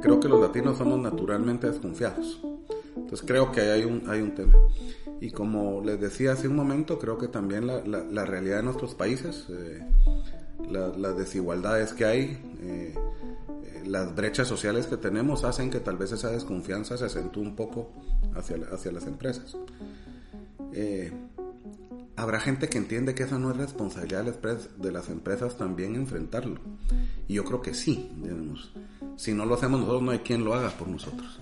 creo que los latinos somos naturalmente desconfiados. Entonces creo que hay un, hay un tema. Y como les decía hace un momento, creo que también la, la, realidad de nuestros países, eh, las desigualdades que hay, eh, eh, las brechas sociales que tenemos hacen que tal vez esa desconfianza se acentúe un poco hacia, hacia las empresas. habrá gente que entiende que esa no es responsabilidad de las empresas también enfrentarlo. Y yo creo que sí, digamos. Si no lo hacemos nosotros, no hay quien lo haga por nosotros.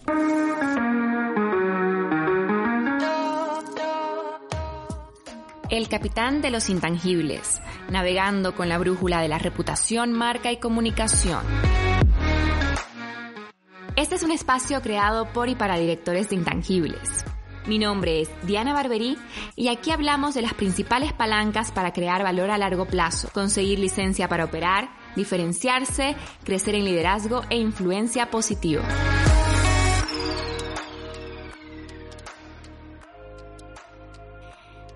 El capitán de los intangibles, navegando con la brújula de la reputación, marca y comunicación. Este es un espacio creado por y para directores de intangibles. Mi nombre es Diana Barberí y aquí hablamos de las principales palancas para crear valor a largo plazo, conseguir licencia para operar, diferenciarse, crecer en liderazgo e influencia positiva.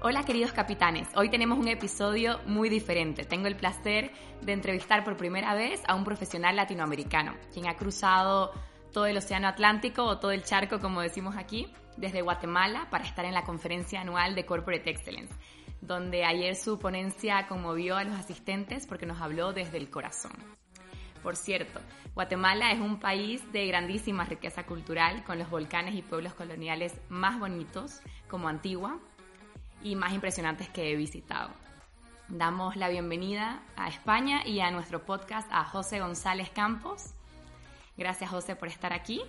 Hola queridos capitanes, hoy tenemos un episodio muy diferente. Tengo el placer de entrevistar por primera vez a un profesional latinoamericano, quien ha cruzado todo el Océano Atlántico o todo el charco, como decimos aquí, desde Guatemala para estar en la conferencia anual de Corporate Excellence donde ayer su ponencia conmovió a los asistentes porque nos habló desde el corazón. Por cierto, Guatemala es un país de grandísima riqueza cultural, con los volcanes y pueblos coloniales más bonitos, como Antigua, y más impresionantes que he visitado. Damos la bienvenida a España y a nuestro podcast a José González Campos. Gracias José por estar aquí.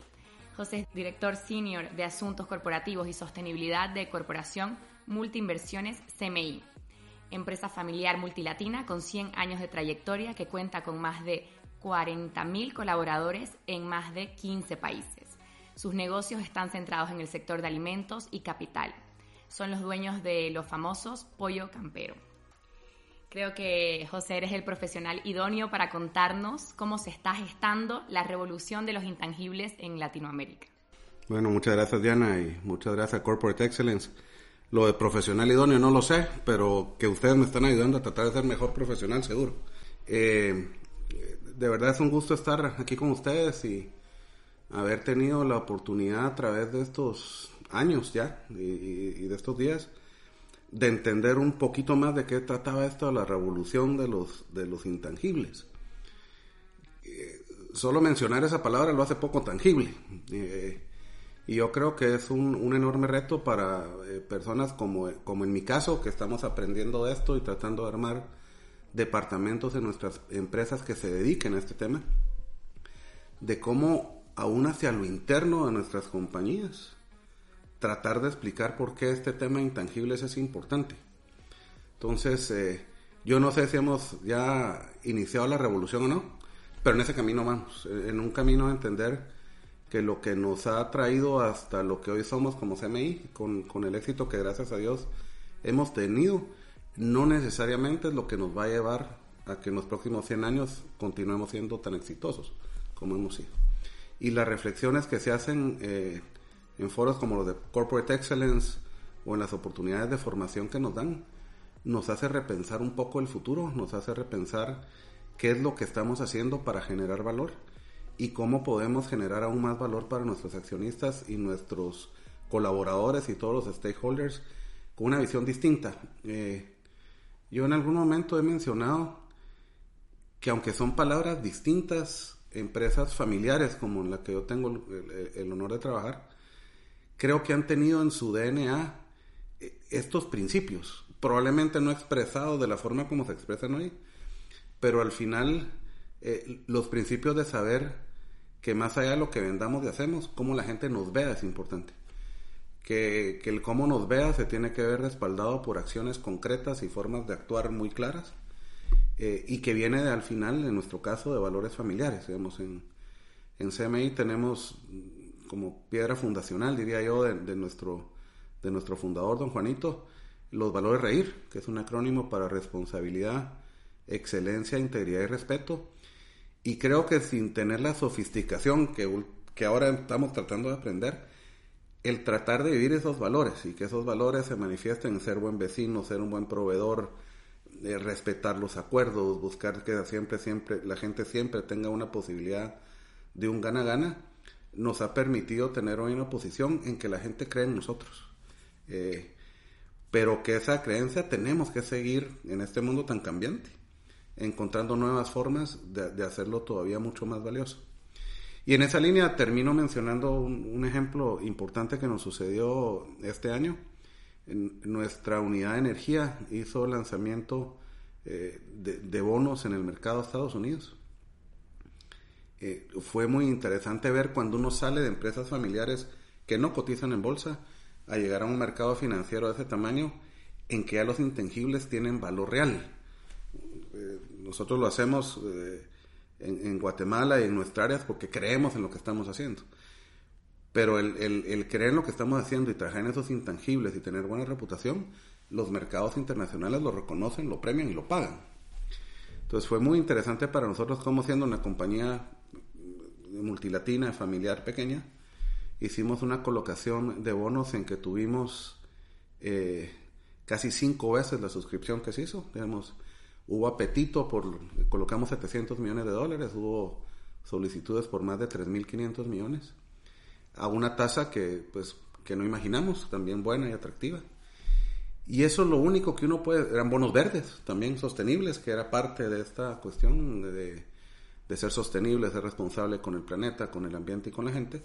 José es director senior de Asuntos Corporativos y Sostenibilidad de Corporación Multiinversiones CMI, empresa familiar multilatina con 100 años de trayectoria que cuenta con más de 40.000 colaboradores en más de 15 países. Sus negocios están centrados en el sector de alimentos y capital. Son los dueños de los famosos Pollo Campero. Creo que José eres el profesional idóneo para contarnos cómo se está gestando la revolución de los intangibles en Latinoamérica. Bueno, muchas gracias Diana y muchas gracias Corporate Excellence lo de profesional idóneo no lo sé, pero que ustedes me están ayudando a tratar de ser mejor profesional, seguro. Eh, de verdad es un gusto estar aquí con ustedes y haber tenido la oportunidad a través de estos años ya y, de estos días de entender un poquito más de qué trataba esto de la revolución de los, de los intangibles. Eh, solo mencionar esa palabra lo hace poco tangible. Eh, y yo creo que es un, un enorme reto para eh, personas como, como en mi caso, que estamos aprendiendo de esto y tratando de armar departamentos en nuestras empresas que se dediquen a este tema, de cómo aún hacia lo interno de nuestras compañías, tratar de explicar por qué este tema intangible es importante. Entonces, eh, yo no sé si hemos ya iniciado la revolución o no, pero en ese camino vamos, en un camino a entender que lo que nos ha traído hasta lo que hoy somos como CMI, con, con, el éxito que gracias a Dios hemos tenido, no necesariamente es lo que nos va a llevar a que en los próximos 100 años continuemos siendo tan exitosos como hemos sido. Y las reflexiones que se hacen eh, en foros como los de Corporate Excellence o en las oportunidades de formación que nos dan, nos hace repensar un poco el futuro, nos hace repensar qué es lo que estamos haciendo para generar valor y cómo podemos generar aún más valor para nuestros accionistas y nuestros colaboradores y todos los stakeholders con una visión distinta. Eh, yo en algún momento he mencionado que aunque son palabras distintas, empresas familiares como en la que yo tengo el, honor de trabajar, creo que han tenido en su DNA eh, estos principios, probablemente no expresados de la forma como se expresan hoy, pero al final eh, los principios de saber que más allá de lo que vendamos y hacemos, cómo la gente nos vea es importante. Que, que, el cómo nos vea se tiene que ver respaldado por acciones concretas y formas de actuar muy claras eh, y que viene al final, en nuestro caso, de valores familiares. Digamos, en, en CMI tenemos como piedra fundacional, diría yo, de, de, nuestro, de nuestro fundador, don Juanito, los valores reír, que es un acrónimo para responsabilidad, excelencia, integridad y respeto y creo que sin tener la sofisticación que, que ahora estamos tratando de aprender, el tratar de vivir esos valores y que esos valores se manifiesten en ser buen vecino, ser un buen proveedor, eh, respetar los acuerdos, buscar que siempre, siempre, la gente siempre tenga una posibilidad de un gana-gana, nos ha permitido tener hoy una posición en que la gente cree en nosotros. Eh, pero que esa creencia tenemos que seguir en este mundo tan cambiante, encontrando nuevas formas de, hacerlo todavía mucho más valioso. Y en esa línea termino mencionando un, ejemplo importante que nos sucedió este año. Nuestra unidad de energía hizo lanzamiento eh, de, bonos en el mercado de Estados Unidos. Eh, fue muy interesante ver cuando uno sale de empresas familiares que no cotizan en bolsa a llegar a un mercado financiero de ese tamaño en que ya los intangibles tienen valor real. Eh, nosotros lo hacemos en, Guatemala y en nuestras áreas porque creemos en lo que estamos haciendo. Pero el, el creer en lo que estamos haciendo y trabajar en esos intangibles y tener buena reputación los mercados internacionales lo reconocen, lo premian y lo pagan. Entonces fue muy interesante para nosotros como siendo una compañía multilatina, familiar, pequeña, hicimos una colocación de bonos en que tuvimos eh, casi cinco veces la suscripción que se hizo. Digamos, hubo apetito por, colocamos 700 millones de dólares, hubo solicitudes por más de 3.500 millones, a una tasa que, pues, que no imaginamos, también buena y atractiva. Y eso es lo único que uno puede, eran bonos verdes, también sostenibles, que era parte de esta cuestión de, ser sostenible, ser responsable con el planeta, con el ambiente y con la gente.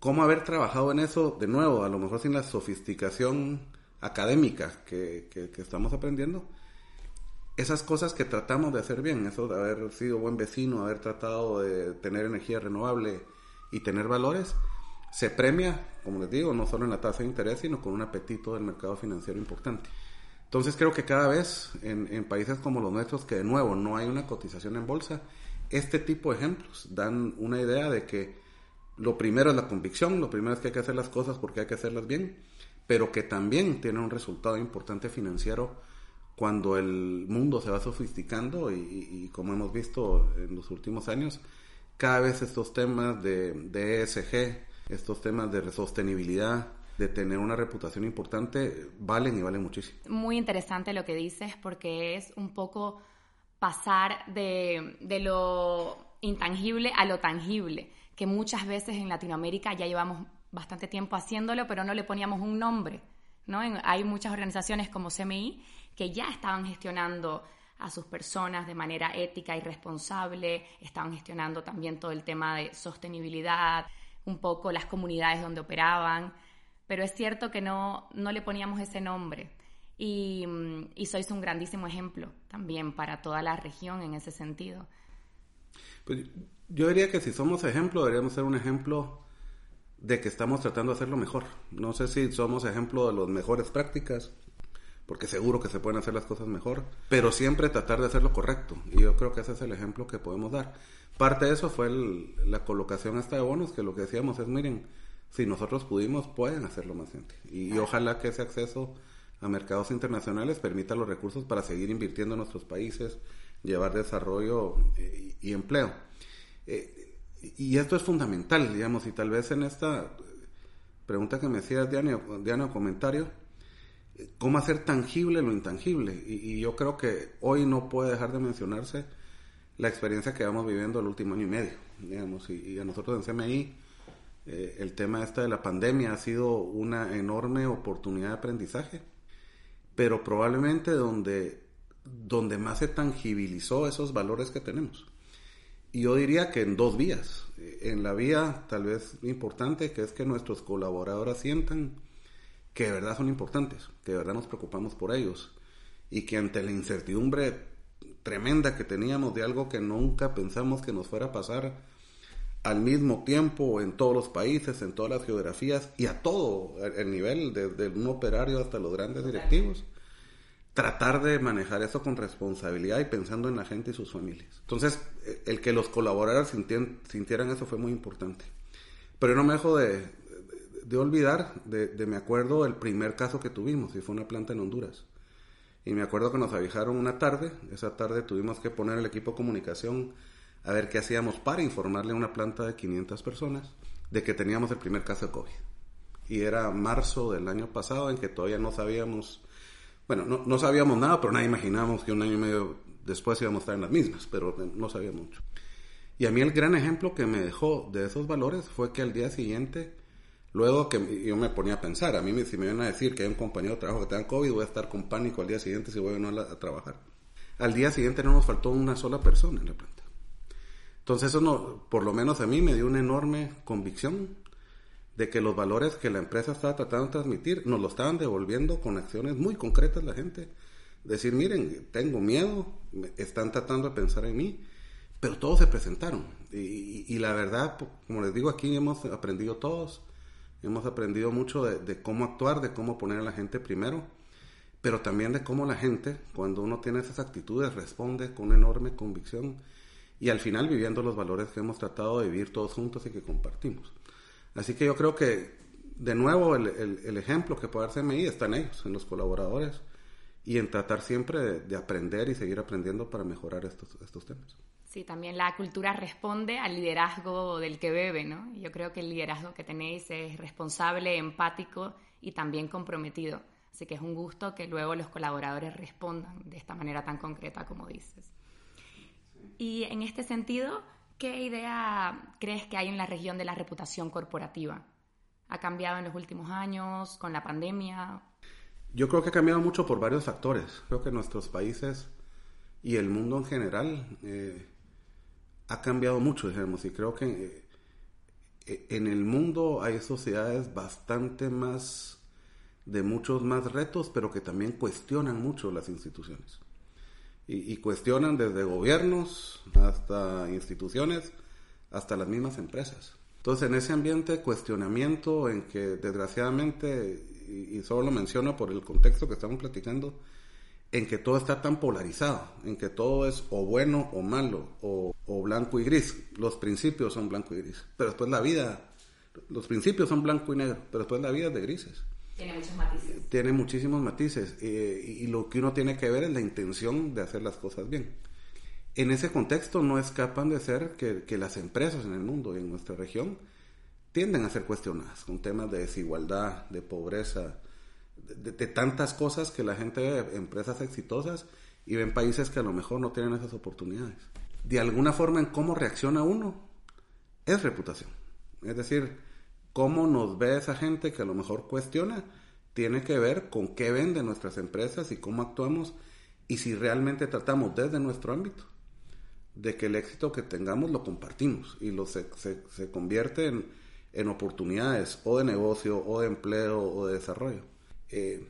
¿Cómo haber trabajado en eso de nuevo, a lo mejor sin la sofisticación académica que, que estamos aprendiendo? Esas cosas que tratamos de hacer bien, eso de haber sido buen vecino, haber tratado de tener energía renovable y tener valores, se premia, como les digo, no solo en la tasa de interés, sino con un apetito del mercado financiero importante. Entonces creo que cada vez en, países como los nuestros, que de nuevo no hay una cotización en bolsa, este tipo de ejemplos dan una idea de que lo primero es la convicción, lo primero es que hay que hacer las cosas porque hay que hacerlas bien, pero que también tiene un resultado importante financiero cuando el mundo se va sofisticando y, y como hemos visto en los últimos años, cada vez estos temas de, de ESG, estos temas de sostenibilidad, de tener una reputación importante, valen y valen muchísimo. Muy interesante lo que dices porque es un poco pasar de, de lo intangible a lo tangible, que muchas veces en Latinoamérica ya llevamos bastante tiempo haciéndolo, pero no le poníamos un nombre. ¿no? hay muchas organizaciones como CMI que ya estaban gestionando a sus personas de manera ética y responsable, estaban gestionando también todo el tema de sostenibilidad, un poco las comunidades donde operaban, pero es cierto que no, no le poníamos ese nombre. Y, y, sois un grandísimo ejemplo también para toda la región en ese sentido. Pues yo diría que si somos ejemplo, deberíamos ser un ejemplo de que estamos tratando de hacerlo mejor. No sé si somos ejemplo de las mejores prácticas, porque seguro que se pueden hacer las cosas mejor, pero siempre tratar de hacerlo correcto. Y yo creo que ese es el ejemplo que podemos dar. Parte de eso fue la colocación hasta de bonos, que lo que decíamos es, miren, si nosotros pudimos, pueden hacerlo más gente. Y, ojalá que ese acceso a mercados internacionales permita los recursos para seguir invirtiendo en nuestros países, llevar desarrollo eh, y, empleo. Eh, y esto es fundamental, digamos, y tal vez en esta pregunta que me hacías, Diana, Diana, comentario, cómo hacer tangible lo intangible. y, yo creo que hoy no puede dejar de mencionarse la experiencia que vamos viviendo el último año y medio, digamos, y, a nosotros en CMI eh, el tema este de la pandemia ha sido una enorme oportunidad de aprendizaje, pero probablemente donde, donde más se tangibilizó esos valores que tenemos. Y yo diría que en dos vías. En la vía tal vez importante, que es que nuestros colaboradores sientan que de verdad son importantes, que de verdad nos preocupamos por ellos y que ante la incertidumbre tremenda que teníamos de algo que nunca pensamos que nos fuera a pasar al mismo tiempo en todos los países, en todas las geografías y a todo el nivel, desde un operario hasta los grandes directivos. Tratar de manejar eso con responsabilidad y pensando en la gente y sus familias. Entonces, el que los colaboradores sintieran eso fue muy importante. Pero no me dejo de, de, olvidar, de, de, me acuerdo, el primer caso que tuvimos, y fue una planta en Honduras. Y me acuerdo que nos avisaron una tarde, esa tarde tuvimos que poner el equipo de comunicación a ver qué hacíamos para informarle a una planta de 500 personas de que teníamos el primer caso de COVID. Y era marzo del año pasado en que todavía no sabíamos, bueno, no, no sabíamos nada, pero nadie imaginábamos que un año y medio después íbamos a estar en las mismas, pero no sabía mucho. Y a mí el gran ejemplo que me dejó de esos valores fue que al día siguiente, luego que yo me ponía a pensar, a mí si me iban a decir que hay un compañero de trabajo que tenga COVID, voy a estar con pánico al día siguiente si voy o no a, trabajar. Al día siguiente no nos faltó una sola persona en la planta. Entonces eso no, por lo menos a mí me dio una enorme convicción de que los valores que la empresa estaba tratando de transmitir nos lo estaban devolviendo con acciones muy concretas la gente. Decir, miren, tengo miedo, están tratando de pensar en mí pero todos se presentaron. Y, la verdad, como les digo, aquí hemos aprendido todos, hemos aprendido mucho de, cómo actuar, de cómo poner a la gente primero, pero también de cómo la gente, cuando uno tiene esas actitudes, responde con enorme convicción y al final viviendo los valores que hemos tratado de vivir todos juntos y que compartimos. Así que yo creo que, de nuevo, el, ejemplo que puede darse CMI está en ellos, en los colaboradores, y en tratar siempre de, de aprender y seguir aprendiendo para mejorar estos, estos temas. Sí, también la cultura responde al liderazgo del que bebe, ¿no? Yo creo que el liderazgo que tenéis es responsable, empático y también comprometido. Así que es un gusto que luego los colaboradores respondan de esta manera tan concreta como dices. Y en este sentido, ¿qué idea crees que hay en la región de la reputación corporativa? ¿Ha cambiado en los últimos años con la pandemia? Yo creo que ha cambiado mucho por varios factores. Creo que nuestros países y el mundo en general eh, ha cambiado mucho, digamos, y creo que eh, en el mundo hay sociedades bastante más de muchos más retos, pero que también cuestionan mucho las instituciones. Y, cuestionan desde gobiernos hasta instituciones, hasta las mismas empresas. Entonces, en ese ambiente de cuestionamiento en que desgraciadamente, y solo lo menciono por el contexto que estamos platicando, en que todo está tan polarizado, en que todo es o bueno o malo, o, blanco y gris. Los principios son blanco y gris, pero después la vida, los principios son blanco y negro, pero después la vida es de grises. Tiene muchos matices. Tiene muchísimos matices eh, y lo que uno tiene que ver es la intención de hacer las cosas bien. En ese contexto no escapan de ser que, que las empresas en el mundo y en nuestra región tienden a ser cuestionadas con temas de desigualdad, de pobreza, de, tantas cosas que la gente ve empresas exitosas y ven países que a lo mejor no tienen esas oportunidades. De alguna forma en cómo reacciona uno es reputación. Es decir, cómo nos ve esa gente que a lo mejor cuestiona tiene que ver con qué venden nuestras empresas y cómo actuamos y si realmente tratamos desde nuestro ámbito de que el éxito que tengamos lo compartimos y lo se, se convierte en, en oportunidades o de negocio o de empleo o de desarrollo. Eh,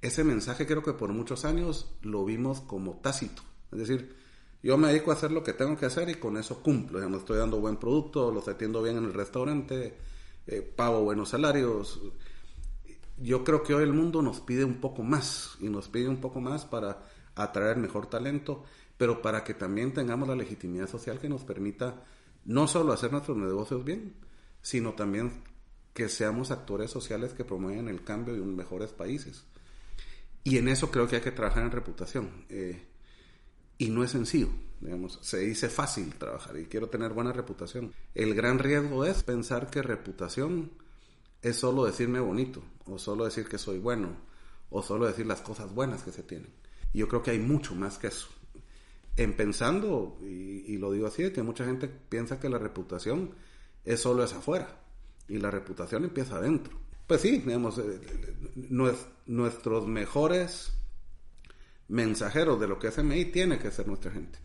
ese mensaje creo que por muchos años lo vimos como tácito. Es decir, yo me dedico a hacer lo que tengo que hacer y con eso cumplo. Digamos, estoy dando buen producto, los atiendo bien en el restaurante, eh, pago buenos salarios. Yo creo que hoy el mundo nos pide un poco más y nos pide un poco más para atraer mejor talento, pero para que también tengamos la legitimidad social que nos permita no solo hacer nuestros negocios bien, sino también que seamos actores sociales que promueven el cambio y un mejores países. Y en eso creo que hay que trabajar en reputación. Eh, y no es sencillo, digamos, se dice fácil trabajar y quiero tener buena reputación. El gran riesgo es pensar que reputación es solo decirme bonito, o solo decir que soy bueno, o solo decir las cosas buenas que se tienen. Y yo creo que hay mucho más que eso. En pensando, y, lo digo así, que mucha gente piensa que la reputación es solo es afuera y la reputación empieza adentro. Pues sí, digamos, eh, nuestros mejores mensajeros de lo que es MI tiene que ser nuestra gente.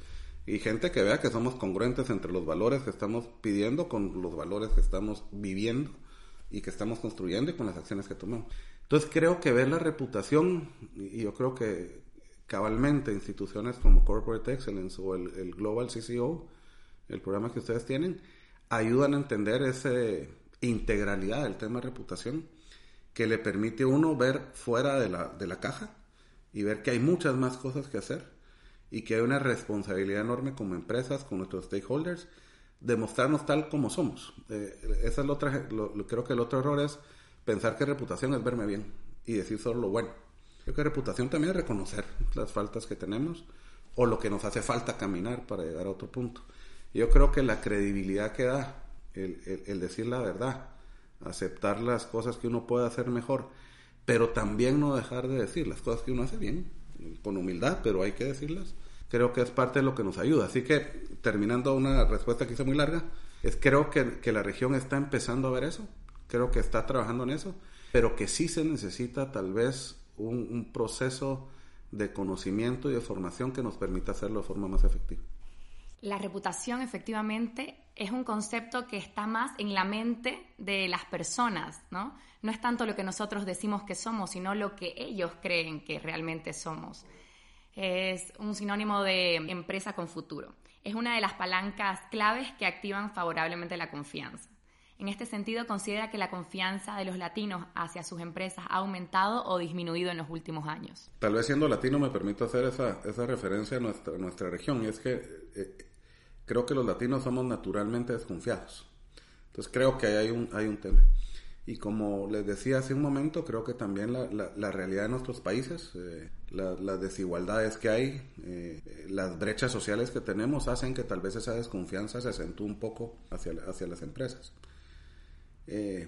Y gente que vea que somos congruentes entre los valores que estamos pidiendo con los valores que estamos viviendo y que estamos construyendo y con las acciones que tomamos. Entonces creo que ver la reputación, y yo creo que cabalmente instituciones como Corporate Excellence o el Global CCO, el programa que ustedes tienen, ayudan a entender ese, integralidad del tema de reputación que le permite uno ver fuera de la, de la caja y ver que hay muchas más cosas que hacer y que hay una responsabilidad enorme como empresas, con nuestros stakeholders, de mostrarnos tal como somos. Eh, esa es otra, creo que el otro error es pensar que reputación es verme bien y decir solo lo bueno. Creo que reputación también es reconocer las faltas que tenemos o lo que nos hace falta caminar para llegar a otro punto. Yo creo que la credibilidad que da el, decir la verdad, aceptar las cosas que uno puede hacer mejor, pero también no dejar de decir las cosas que uno hace bien, con humildad, pero hay que decirlas. creo que es parte de lo que nos ayuda. Así que, terminando una respuesta que hice muy larga, es creo que, que la región está empezando a ver eso, creo que está trabajando en eso, pero que sí se necesita tal vez un proceso de conocimiento y de formación que nos permita hacerlo de forma más efectiva. La reputación efectivamente es un concepto que está más en la mente de las personas, ¿no? No es tanto lo que nosotros decimos que somos, sino lo que ellos creen que realmente somos. Es un sinónimo de empresa con futuro. Es una de las palancas claves que activan favorablemente la confianza. En este sentido, considera que la confianza de los latinos hacia sus empresas ha aumentado o disminuido en los últimos años. Tal vez siendo latino me permito hacer esa, referencia a nuestra, nuestra región, y es que eh, creo que los latinos somos naturalmente desconfiados. Entonces creo que ahí hay un, hay un tema. Y como les decía hace un momento, creo que también la, la, realidad de nuestros países, eh, las desigualdades que hay, eh, las brechas sociales que tenemos hacen que tal vez esa desconfianza se acentúe un poco hacia, hacia las empresas. Eh,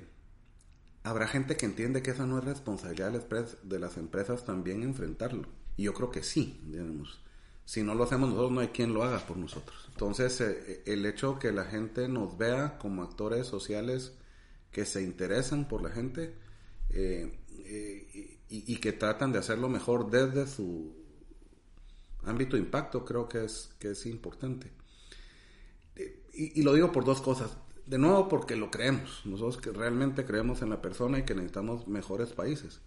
habrá gente que entiende que esa no es responsabilidad de las empresas también enfrentarlo. Y yo creo que sí, digamos. Si no lo hacemos nosotros, no hay quien lo haga por nosotros. Entonces, eh, el hecho que la gente nos vea como actores sociales que se interesan por la gente eh, y, que tratan de hacerlo mejor desde su ámbito de impacto, creo que es, que es importante. y, lo digo por dos cosas de nuevo porque lo creemos, nosotros que realmente creemos en la persona y que necesitamos mejores países.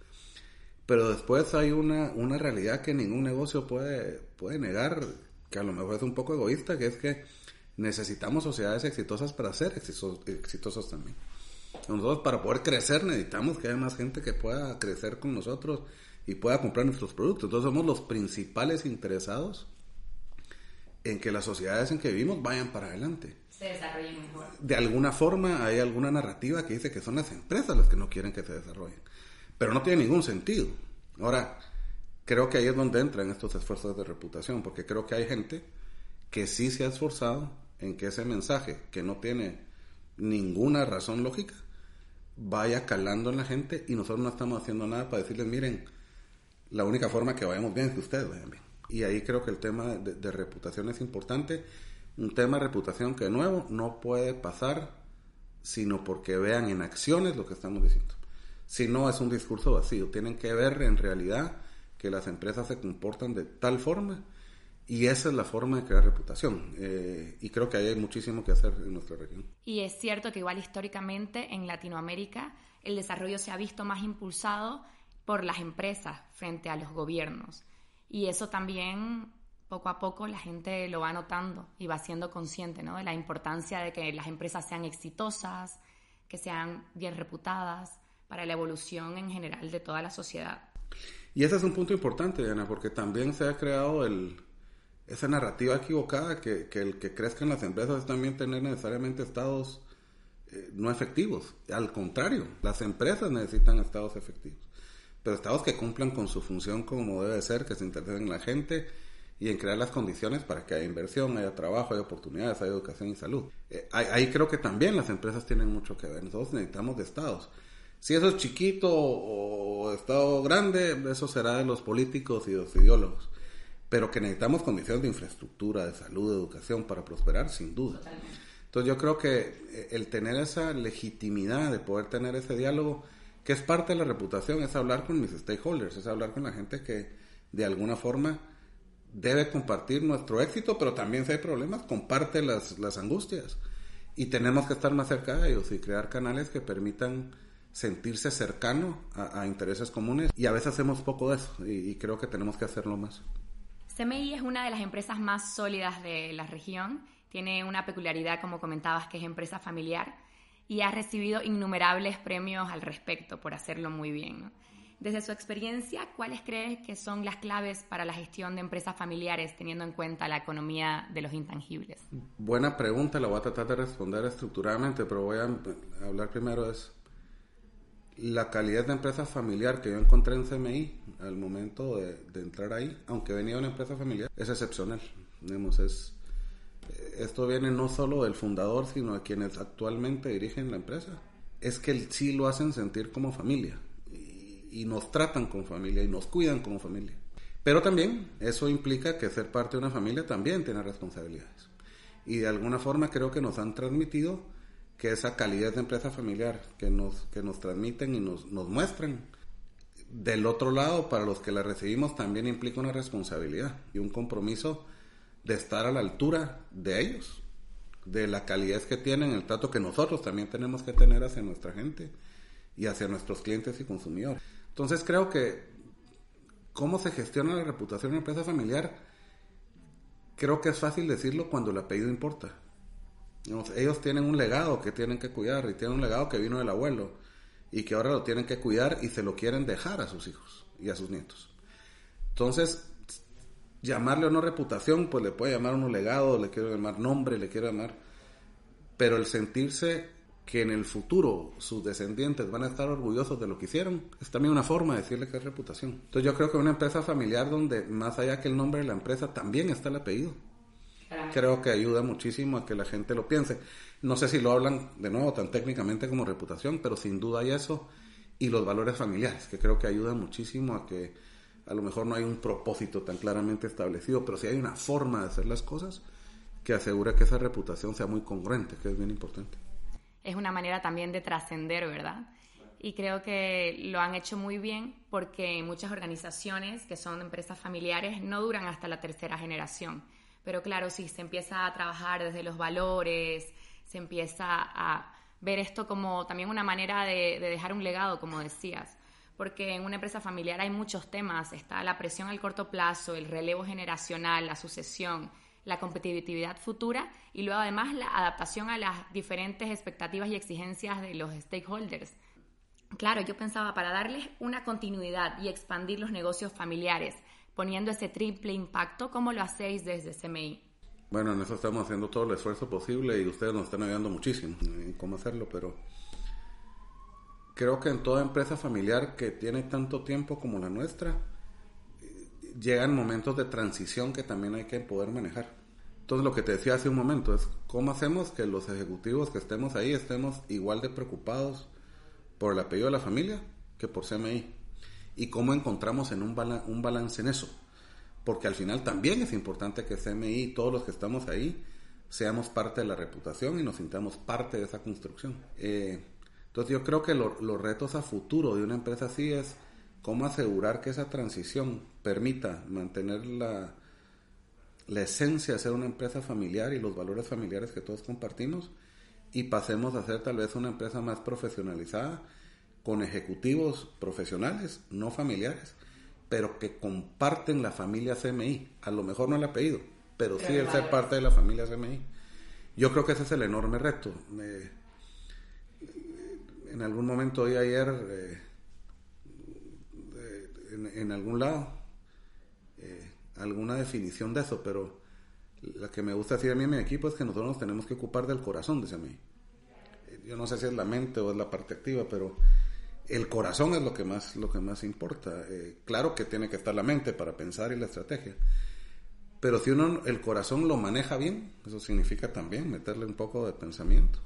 Pero después hay una, una realidad que ningún negocio puede, puede negar, que a lo mejor es un poco egoísta, que es que necesitamos sociedades exitosas para ser exitosos, también. Nosotros para poder crecer necesitamos que haya más gente que pueda crecer con nosotros y pueda comprar nuestros productos. Entonces somos los principales interesados en que las sociedades en que vivimos vayan para adelante mejor. De alguna forma hay alguna narrativa que dice que son las empresas las que no quieren que se desarrollen. Pero no tiene ningún sentido. Ahora, creo que ahí es donde entran estos esfuerzos de reputación, porque creo que hay gente que sí se ha esforzado en que ese mensaje, que no tiene ninguna razón lógica, vaya calando en la gente y nosotros no estamos haciendo nada para decirles, miren, la única forma que vayamos bien es que ustedes vayan bien. Y ahí creo que el tema de reputación es importante un tema de reputación que de nuevo no puede pasar sino porque vean en acciones lo que estamos diciendo. Si no es un discurso vacío, tienen que ver en realidad que las empresas se comportan de tal forma y esa es la forma de crear reputación. Eh, y creo que hay muchísimo que hacer en nuestra región. Y es cierto que igual históricamente en Latinoamérica el desarrollo se ha visto más impulsado por las empresas frente a los gobiernos. Y eso también poco a poco la gente lo va notando y va siendo consciente ¿no? de la importancia de que las empresas sean exitosas, que sean bien reputadas para la evolución en general de toda la sociedad. Y ese es un punto importante, Diana, porque también se ha creado el, esa narrativa equivocada que, que el que crezcan las empresas es también tener necesariamente estados eh, no efectivos. Al contrario, las empresas necesitan estados efectivos, pero estados que cumplan con su función como debe ser, que se interesen en la gente y en crear las condiciones para que haya inversión, haya trabajo, haya oportunidades, haya educación y salud. Eh, ahí, creo que también las empresas tienen mucho que ver. Nosotros necesitamos de estados. Si eso es chiquito o estado grande, eso será de los políticos y los ideólogos. Pero que necesitamos condiciones de infraestructura, de salud, de educación para prosperar, sin duda. Entonces yo creo que eh, el tener esa legitimidad de poder tener ese diálogo, que es parte de la reputación, es hablar con mis stakeholders, es hablar con la gente que de alguna forma debe compartir nuestro éxito, pero también si hay problemas, comparte las, las angustias. Y tenemos que estar más cerca de ellos y crear canales que permitan sentirse cercano a, intereses comunes. Y a veces hacemos poco de eso y, creo que tenemos que hacerlo más. CMI es una de las empresas más sólidas de la región. Tiene una peculiaridad, como comentabas, que es empresa familiar y ha recibido innumerables premios al respecto por hacerlo muy bien. Desde su experiencia, ¿cuáles crees que son las claves para la gestión de empresas familiares teniendo en cuenta la economía de los intangibles? Buena pregunta, la voy a tratar de responder estructuralmente, pero voy a hablar primero de la calidad de empresa familiar que yo encontré en CMI al momento de, entrar ahí, aunque venía de una empresa familiar, es excepcional. es, esto viene no solo del fundador, sino de quienes actualmente dirigen la empresa. Es que sí lo hacen sentir como familia y nos tratan como familia y nos cuidan como familia. Pero también eso implica que ser parte de una familia también tiene responsabilidades. Y de alguna forma creo que nos han transmitido que esa calidad de empresa familiar que nos, que nos transmiten y nos, nos muestran, del otro lado, para los que la recibimos, también implica una responsabilidad y un compromiso de estar a la altura de ellos, de la calidad que tienen, el trato que nosotros también tenemos que tener hacia nuestra gente y hacia nuestros clientes y consumidores. Entonces creo que cómo se gestiona la reputación de una empresa familiar, creo que es fácil decirlo cuando el apellido importa. Ellos tienen un legado que tienen que cuidar y tienen un legado que vino del abuelo y que ahora lo tienen que cuidar y se lo quieren dejar a sus hijos y a sus nietos. Entonces, llamarle o no reputación, pues le puede llamar un legado, le quiero llamar nombre, le quiero llamar, pero el sentirse que en el futuro sus descendientes van a estar orgullosos de lo que hicieron, es también una forma de decirle que es reputación. Entonces yo creo que una empresa familiar donde más allá que el nombre de la empresa también está el apellido. Creo que ayuda muchísimo a que la gente lo piense. No sé si lo hablan de nuevo tan técnicamente como reputación, pero sin duda hay eso y los valores familiares, que creo que ayudan muchísimo a que a lo mejor no hay un propósito tan claramente establecido, pero sí hay una forma de hacer las cosas que asegura que esa reputación sea muy congruente, que es bien importante es una manera también de trascender, ¿verdad? Y creo que lo han hecho muy bien porque muchas organizaciones que son empresas familiares no duran hasta la tercera generación. Pero claro, si se empieza a trabajar desde los valores, se empieza a ver esto como también una manera de, de dejar un legado, como decías porque en una empresa familiar hay muchos temas, está la presión al corto plazo, el relevo generacional, la sucesión, la competitividad futura y luego además la adaptación a las diferentes expectativas y exigencias de los stakeholders. Claro, yo pensaba para darles una continuidad y expandir los negocios familiares, poniendo ese triple impacto, ¿cómo lo hacéis desde CMI? Bueno, en eso estamos haciendo todo el esfuerzo posible y ustedes nos están ayudando muchísimo en cómo hacerlo, pero creo que en toda empresa familiar que tiene tanto tiempo como la nuestra, llegan momentos de transición que también hay que poder manejar. Entonces lo que te decía hace un momento es cómo hacemos que los ejecutivos que estemos ahí estemos igual de preocupados por el apellido de la familia que por CMI. Y cómo encontramos en un, un balance en eso. Porque al final también es importante que CMI y todos los que estamos ahí seamos parte de la reputación y nos sintamos parte de esa construcción. Eh, entonces yo creo que los retos a futuro de una empresa así es cómo asegurar que esa transición permita mantener la, la esencia de ser una empresa familiar y los valores familiares que todos compartimos y pasemos a ser tal vez una empresa más profesionalizada con ejecutivos profesionales, no familiares, pero que comparten la familia CMI. A lo mejor no el apellido, pero sí el ser parte de la familia CMI. Yo creo que ese es el enorme reto. en algún momento hoy ayer eh, en, algún lado eh, alguna definición de eso, pero la que me gusta decir a mí en mi equipo es que nosotros nos tenemos que ocupar del corazón, a mí. Yo no sé si es la mente o es la parte activa, pero el corazón es lo que más, lo que más importa. Eh, claro que tiene que estar la mente para pensar y la estrategia, pero si uno el corazón lo maneja bien, eso significa también meterle un poco de pensamiento.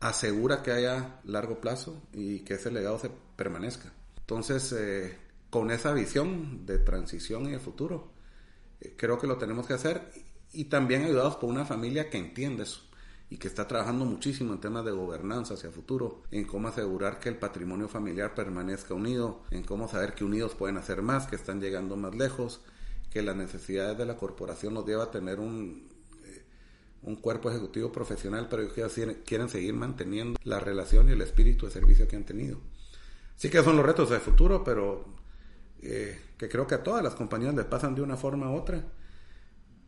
Asegura que haya largo plazo y que ese legado se permanezca. Entonces, eh, con esa visión de transición y de futuro. Eh, creo que lo tenemos que hacer y también ayudados por una familia que entiende eso y que está trabajando muchísimo en temas de gobernanza hacia futuro, en cómo asegurar que el patrimonio familiar permanezca unido, en cómo saber que unidos pueden hacer más, que están llegando más lejos, que las necesidades de la corporación nos lleva a tener un, eh, un cuerpo ejecutivo profesional, pero ellos quieren seguir manteniendo la relación y el espíritu de servicio que han tenido. Sí que son los retos del futuro, pero eh, que creo que a todas las compañías les pasan de una forma u otra,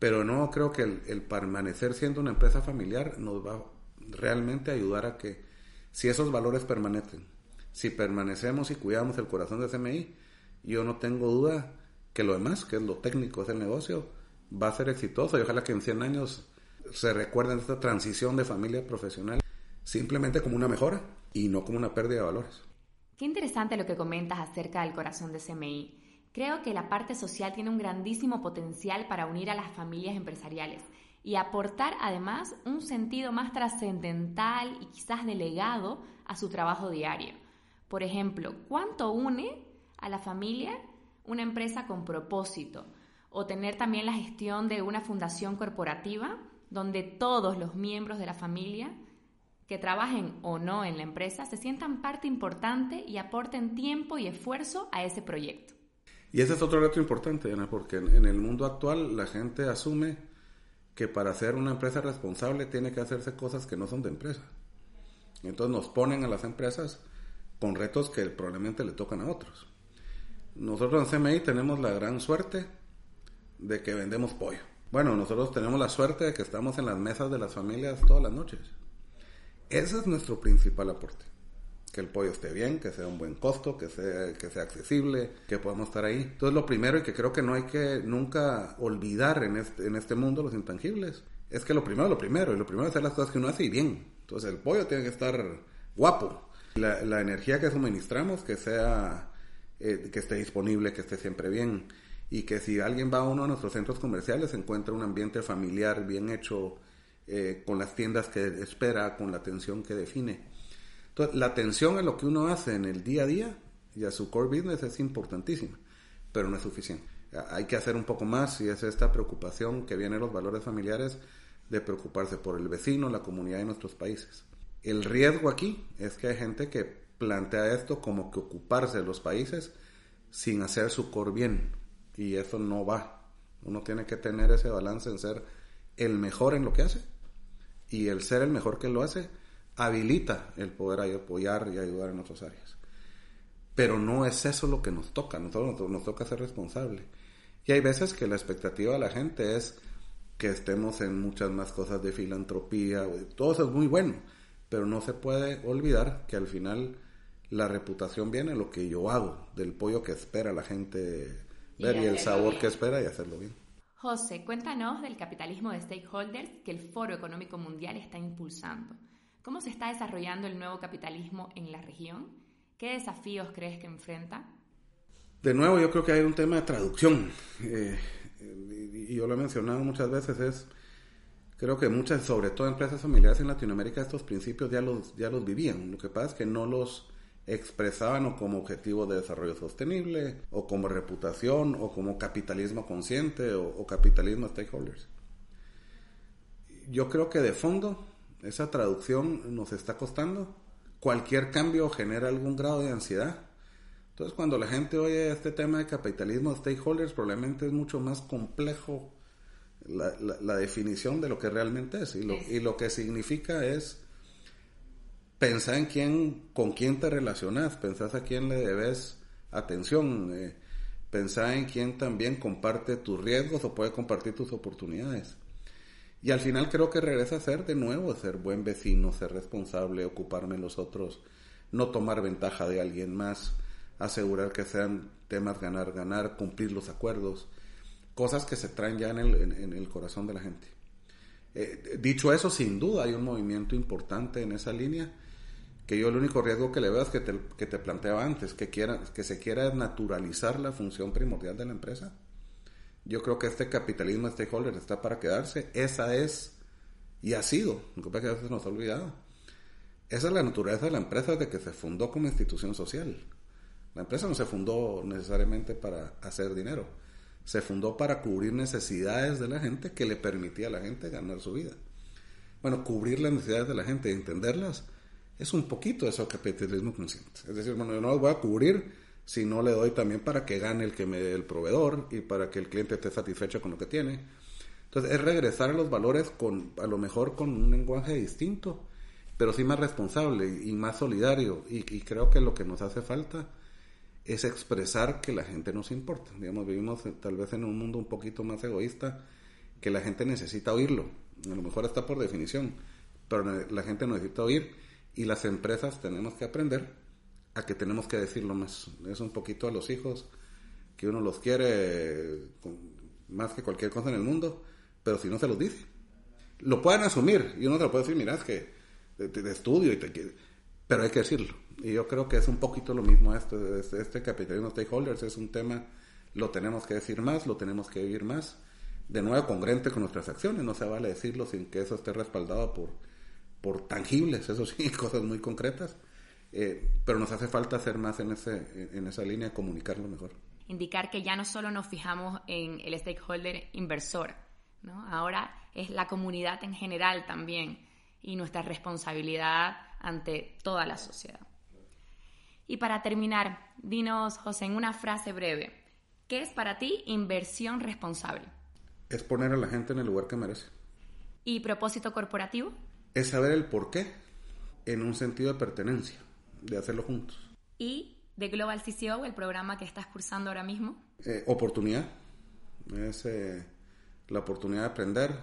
pero no creo que el, permanecer siendo una empresa familiar nos va realmente ayudar a que si esos valores permanecen, si permanecemos y cuidamos el corazón de CMI, yo no tengo duda que lo demás, que es lo técnico, es el negocio, va a ser exitoso y ojalá que en 100 años se recuerden esta transición de familia profesional simplemente como una mejora y no como una pérdida de valores. Qué interesante lo que comentas acerca del corazón de CMI. Creo que la parte social tiene un grandísimo potencial para unir a las familias empresariales y aportar además un sentido más trascendental y quizás delegado a su trabajo diario. Por ejemplo, ¿cuánto une a la familia una empresa con propósito o tener también la gestión de una fundación corporativa donde todos los miembros de la familia que trabajen o no en la empresa se sientan parte importante y aporten tiempo y esfuerzo a ese proyecto. Y ese es otro reto importante, porque en el mundo actual la gente asume que para ser una empresa responsable tiene que hacerse cosas que no son de empresa. Entonces nos ponen a las empresas con retos que probablemente le tocan a otros. Nosotros en CMI tenemos la gran suerte de que vendemos pollo. Bueno, nosotros tenemos la suerte de que estamos en las mesas de las familias todas las noches. Ese es nuestro principal aporte. Que el pollo esté bien, que sea un buen costo, que sea, que sea accesible, que podamos estar ahí. Entonces lo primero y que creo que no hay que nunca olvidar en este, en este mundo los intangibles es que lo primero, lo primero, y lo primero es hacer las cosas que uno hace y bien. Entonces el pollo tiene que estar guapo. La, la energía que suministramos que sea, eh, que esté disponible, que esté siempre bien. Y que si alguien va a uno de nuestros centros comerciales encuentra un ambiente familiar bien hecho, eh, con las tiendas que espera, con la atención que define. Entonces, la atención a lo que uno hace en el día a día y a su core business es importantísima, pero no es suficiente. Hay que hacer un poco más y es esta preocupación que viene de los valores familiares de preocuparse por el vecino, la comunidad y nuestros países. El riesgo aquí es que hay gente que plantea esto como que ocuparse de los países sin hacer su core bien y eso no va. Uno tiene que tener ese balance en ser el mejor en lo que hace y el ser el mejor que lo hace habilita el poder apoyar y ayudar en otras áreas. Pero no es eso lo que nos toca, nosotros nos toca ser responsable. Y hay veces que la expectativa de la gente es que estemos en muchas más cosas de filantropía, todo eso es muy bueno, pero no se puede olvidar que al final la reputación viene de lo que yo hago, del pollo que espera la gente ver y, el sabor que espera y hacerlo bien. José, cuéntanos del capitalismo de stakeholders que el Foro Económico Mundial está impulsando. ¿Cómo se está desarrollando el nuevo capitalismo en la región? ¿Qué desafíos crees que enfrenta? De nuevo, yo creo que hay un tema de traducción. Eh, y yo lo he mencionado muchas veces, es, creo que muchas, sobre todo empresas familiares en Latinoamérica, estos principios ya los, ya los vivían. Lo que pasa es que no los expresaban o como objetivo de desarrollo sostenible, o como reputación, o como capitalismo consciente, o, capitalismo stakeholders. Yo creo que de fondo esa traducción nos está costando. Cualquier cambio genera algún grado de ansiedad. Entonces, cuando la gente oye este tema de capitalismo stakeholders, probablemente es mucho más complejo la, definición de lo que realmente es. Y lo, y lo que significa es pensar en quién, con quién te relacionas, pensás a quién le debes atención, eh, pensar en quién también comparte tus riesgos o puede compartir tus oportunidades. Y al final creo que regresa a ser de nuevo, ser buen vecino, ser responsable, ocuparme de los otros, no tomar ventaja de alguien más, asegurar que sean temas ganar, ganar, cumplir los acuerdos, cosas que se traen ya en el, corazón de la gente. Eh, dicho eso, sin duda hay un movimiento importante en esa línea que yo el único riesgo que le veo es que te, planteaba antes, que, que se quiera naturalizar la función primordial de la empresa. Yo creo que este capitalismo stakeholder está para quedarse. Esa es y ha sido, lo que a veces nos ha olvidado. Esa es la naturaleza de la empresa desde que se fundó como institución social. La empresa no se fundó necesariamente para hacer dinero. Se fundó para cubrir necesidades de la gente que le permitía a la gente ganar su vida. Bueno, cubrir las necesidades de la gente, entenderlas, es un poquito eso capitalismo consciente. Es decir, bueno, yo no los voy a cubrir si no le doy también para que gane el que me el proveedor y para que el cliente esté satisfecho con lo que tiene. Entonces es regresar a los valores con, a lo mejor con un lenguaje distinto, pero sí más responsable y más solidario. Y, creo que lo que nos hace falta es expresar que la gente nos importa. Digamos, vivimos tal vez en un mundo un poquito más egoísta, que la gente necesita oírlo. A lo mejor está por definición, pero la gente necesita oír y las empresas tenemos que aprender a que tenemos que decirlo más. Es un poquito a los hijos que uno los quiere más que cualquier cosa en el mundo, pero si no se los dice. Lo pueden asumir y uno se lo puede decir, mira, es que de, estudio y te pero hay que decirlo. Y yo creo que es un poquito lo mismo esto, este, este capitalismo stakeholders es un tema, lo tenemos que decir más, lo tenemos que vivir más, de nuevo congruente con nuestras acciones, no se vale decirlo sin que eso esté respaldado por por tangibles, eso sí, cosas muy concretas, eh, pero nos hace falta hacer más en, ese, en esa línea, comunicarlo mejor. indicar que ya no solo nos fijamos en el stakeholder inversor, ¿no? ahora es la comunidad en general también y nuestra responsabilidad ante toda la sociedad. Y para terminar, dinos, José, en una frase breve, ¿qué es para ti inversión responsable? Es poner a la gente en el lugar que merece. ¿Y propósito corporativo? Es saber el por qué en un sentido de pertenencia, de hacerlo juntos. ¿Y de Global CCO, el programa que estás cursando ahora mismo? Eh, oportunidad. Es eh, la oportunidad de aprender,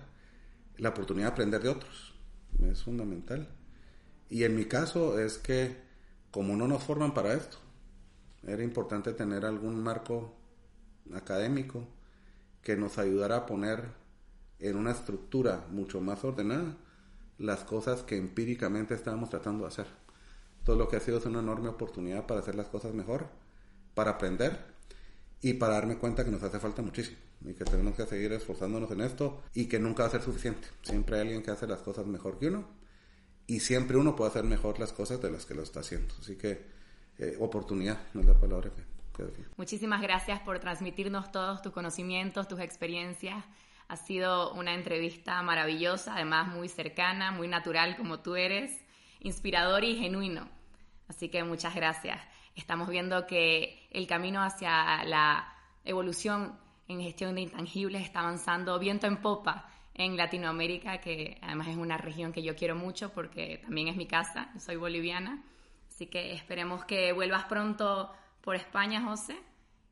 la oportunidad de aprender de otros. Es fundamental. Y en mi caso es que como no nos forman para esto, era importante tener algún marco académico que nos ayudara a poner en una estructura mucho más ordenada las cosas que empíricamente estábamos tratando de hacer. Todo lo que ha sido es una enorme oportunidad para hacer las cosas mejor, para aprender y para darme cuenta que nos hace falta muchísimo y que tenemos que seguir esforzándonos en esto y que nunca va a ser suficiente. Siempre hay alguien que hace las cosas mejor que uno y siempre uno puede hacer mejor las cosas de las que lo está haciendo. Así que eh, oportunidad no es la palabra que, que Muchísimas gracias por transmitirnos todos tus conocimientos, tus experiencias ha sido una entrevista maravillosa, además muy cercana, muy natural como tú eres, inspirador y genuino. Así que muchas gracias. Estamos viendo que el camino hacia la evolución en gestión de intangibles está avanzando viento en popa en Latinoamérica, que además es una región que yo quiero mucho porque también es mi casa, soy boliviana. Así que esperemos que vuelvas pronto por España, José,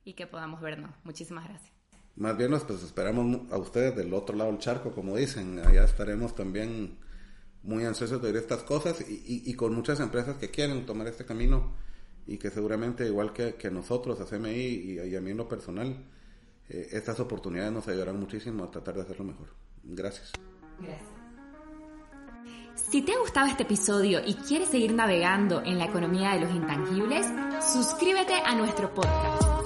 y que podamos vernos. Muchísimas gracias. Más bien nos pues esperamos a ustedes del otro lado del charco, como dicen. Allá estaremos también muy ansiosos de oír estas cosas y, con muchas empresas que quieren tomar este camino y que seguramente, igual que, nosotros, a CMI y, a mí en lo personal, eh, estas oportunidades nos ayudarán muchísimo a tratar de hacerlo mejor. Gracias. Gracias. Si te ha gustado este episodio y quieres seguir navegando en la economía de los intangibles, suscríbete a nuestro podcast